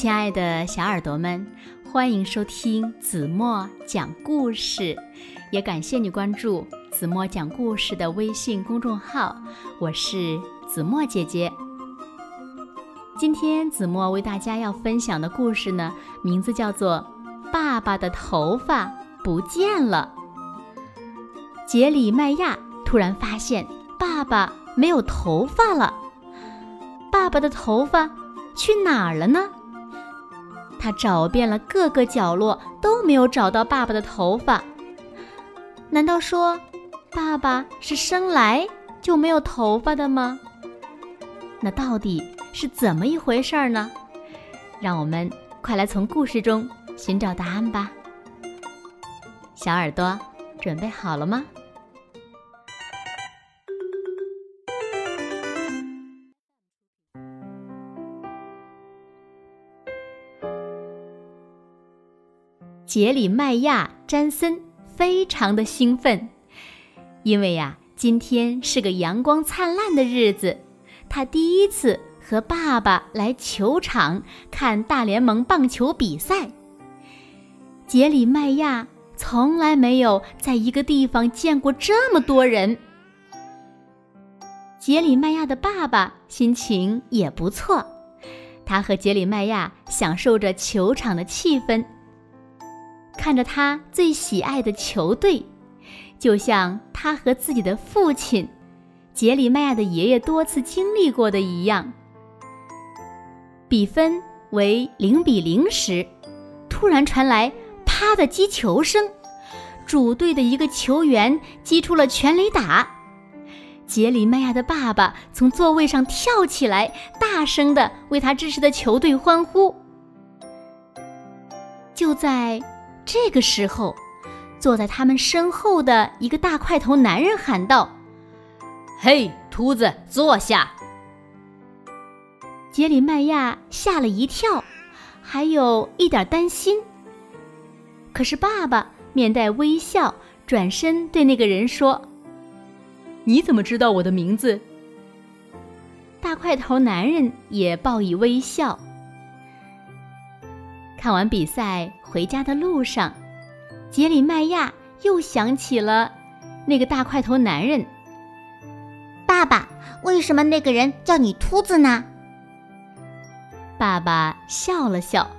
亲爱的小耳朵们，欢迎收听子墨讲故事，也感谢你关注子墨讲故事的微信公众号。我是子墨姐姐。今天子墨为大家要分享的故事呢，名字叫做《爸爸的头发不见了》。杰里麦亚突然发现爸爸没有头发了，爸爸的头发去哪儿了呢？他找遍了各个角落，都没有找到爸爸的头发。难道说，爸爸是生来就没有头发的吗？那到底是怎么一回事儿呢？让我们快来从故事中寻找答案吧。小耳朵，准备好了吗？杰里麦亚·詹森非常的兴奋，因为呀，今天是个阳光灿烂的日子，他第一次和爸爸来球场看大联盟棒球比赛。杰里麦亚从来没有在一个地方见过这么多人。杰里麦亚的爸爸心情也不错，他和杰里麦亚享受着球场的气氛。看着他最喜爱的球队，就像他和自己的父亲杰里麦亚的爷爷多次经历过的一样。比分为零比零时，突然传来“啪”的击球声，主队的一个球员击出了全垒打。杰里麦亚的爸爸从座位上跳起来，大声的为他支持的球队欢呼。就在。这个时候，坐在他们身后的一个大块头男人喊道：“嘿，秃子，坐下。”杰里麦亚吓了一跳，还有一点担心。可是爸爸面带微笑，转身对那个人说：“你怎么知道我的名字？”大块头男人也报以微笑。看完比赛回家的路上，杰里麦亚又想起了那个大块头男人。爸爸，为什么那个人叫你秃子呢？爸爸笑了笑，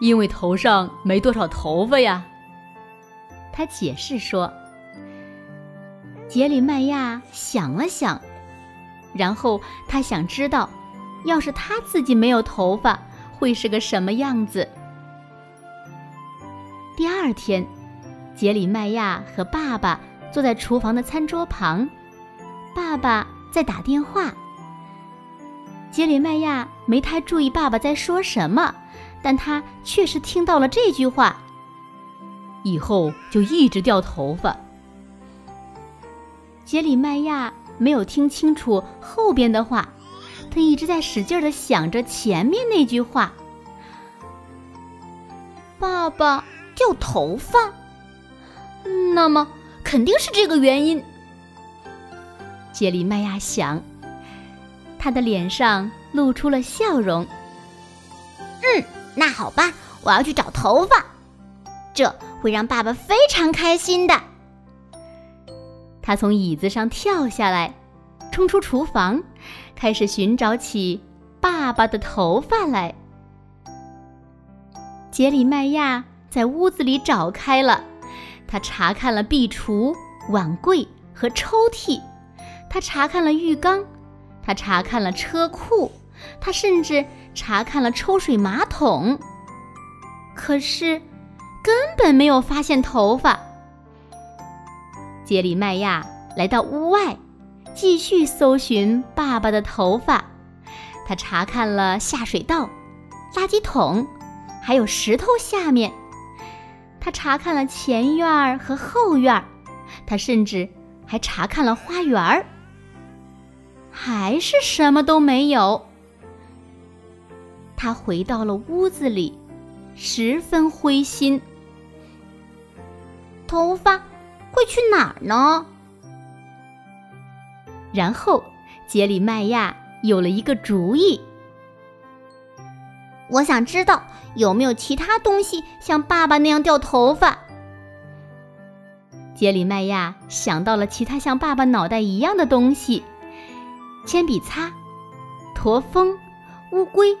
因为头上没多少头发呀。他解释说。杰里麦亚想了想，然后他想知道，要是他自己没有头发。会是个什么样子？第二天，杰里麦亚和爸爸坐在厨房的餐桌旁，爸爸在打电话。杰里麦亚没太注意爸爸在说什么，但他确实听到了这句话：“以后就一直掉头发。”杰里麦亚没有听清楚后边的话。他一直在使劲的想着前面那句话：“爸爸掉头发。”那么肯定是这个原因。杰里麦亚想，他的脸上露出了笑容。嗯，那好吧，我要去找头发，这会让爸爸非常开心的。他从椅子上跳下来。冲出厨房，开始寻找起爸爸的头发来。杰里麦亚在屋子里找开了，他查看了壁橱、碗柜和抽屉，他查看了浴缸，他查看了车库，他甚至查看了抽水马桶。可是，根本没有发现头发。杰里麦亚来到屋外。继续搜寻爸爸的头发，他查看了下水道、垃圾桶，还有石头下面。他查看了前院儿和后院儿，他甚至还查看了花园儿，还是什么都没有。他回到了屋子里，十分灰心。头发会去哪儿呢？然后，杰里麦亚有了一个主意。我想知道有没有其他东西像爸爸那样掉头发。杰里麦亚想到了其他像爸爸脑袋一样的东西：铅笔擦、驼峰、乌龟，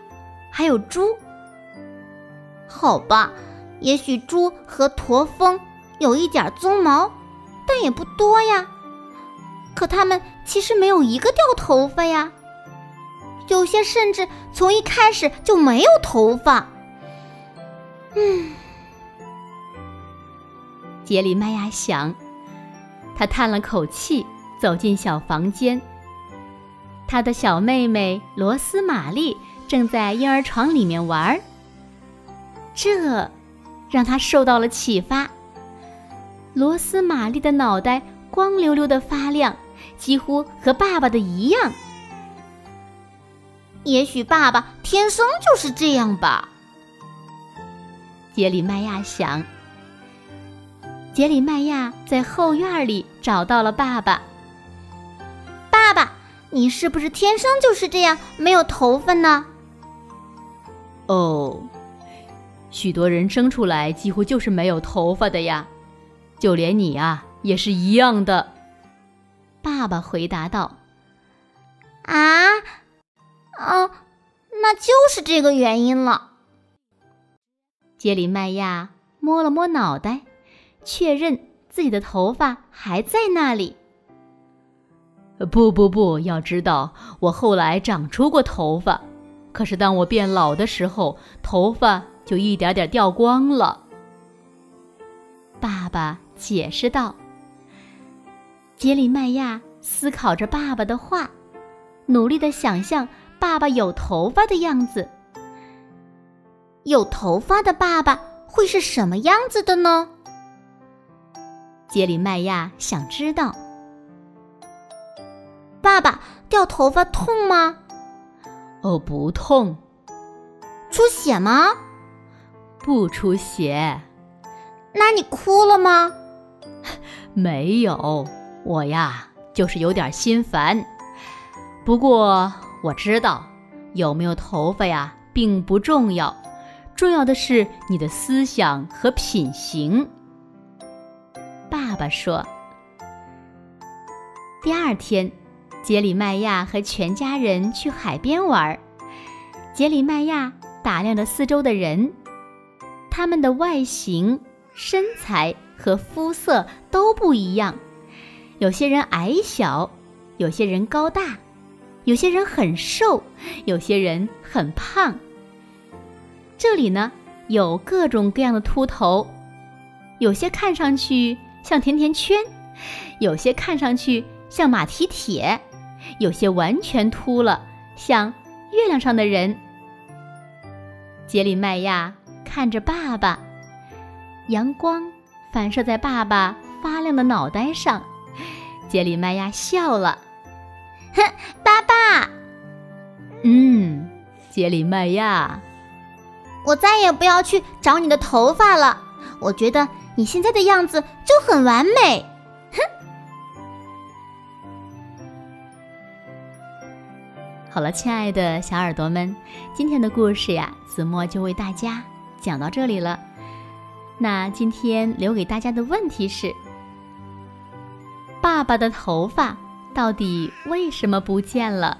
还有猪。好吧，也许猪和驼峰有一点鬃毛，但也不多呀。可它们其实没有一个掉头发呀。有些甚至从一开始就没有头发。嗯，杰里麦亚想，他叹了口气，走进小房间。他的小妹妹罗斯玛丽正在婴儿床里面玩儿，这让他受到了启发。罗斯玛丽的脑袋光溜溜的发亮，几乎和爸爸的一样。也许爸爸天生就是这样吧。杰里麦亚想。杰里麦亚在后院里找到了爸爸。爸爸，你是不是天生就是这样没有头发呢？哦，许多人生出来几乎就是没有头发的呀，就连你啊也是一样的。爸爸回答道。啊？啊，那就是这个原因了。杰里麦亚摸了摸脑袋，确认自己的头发还在那里。不不不，要知道，我后来长出过头发，可是当我变老的时候，头发就一点点掉光了。爸爸解释道。杰里麦亚思考着爸爸的话，努力的想象。爸爸有头发的样子，有头发的爸爸会是什么样子的呢？杰里麦亚想知道。爸爸掉头发痛吗？哦，不痛。出血吗？不出血。那你哭了吗？没有，我呀就是有点心烦。不过。我知道，有没有头发呀，并不重要，重要的是你的思想和品行。爸爸说。第二天，杰里麦亚和全家人去海边玩儿。杰里麦亚打量着四周的人，他们的外形、身材和肤色都不一样，有些人矮小，有些人高大。有些人很瘦，有些人很胖。这里呢，有各种各样的秃头，有些看上去像甜甜圈，有些看上去像马蹄铁，有些完全秃了，像月亮上的人。杰里麦亚看着爸爸，阳光反射在爸爸发亮的脑袋上，杰里麦亚笑了。哼，爸爸。嗯，杰里麦亚，我再也不要去找你的头发了。我觉得你现在的样子就很完美。哼。好了，亲爱的小耳朵们，今天的故事呀，子墨就为大家讲到这里了。那今天留给大家的问题是：爸爸的头发。到底为什么不见了？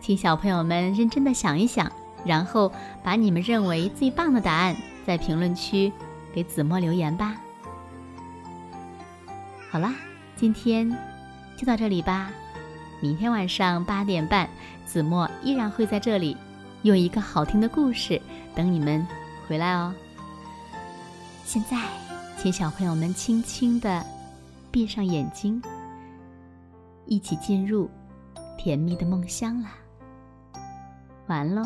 请小朋友们认真的想一想，然后把你们认为最棒的答案在评论区给子墨留言吧。好啦，今天就到这里吧。明天晚上八点半，子墨依然会在这里，用一个好听的故事等你们回来哦。现在，请小朋友们轻轻的闭上眼睛。一起进入甜蜜的梦乡了，完喽。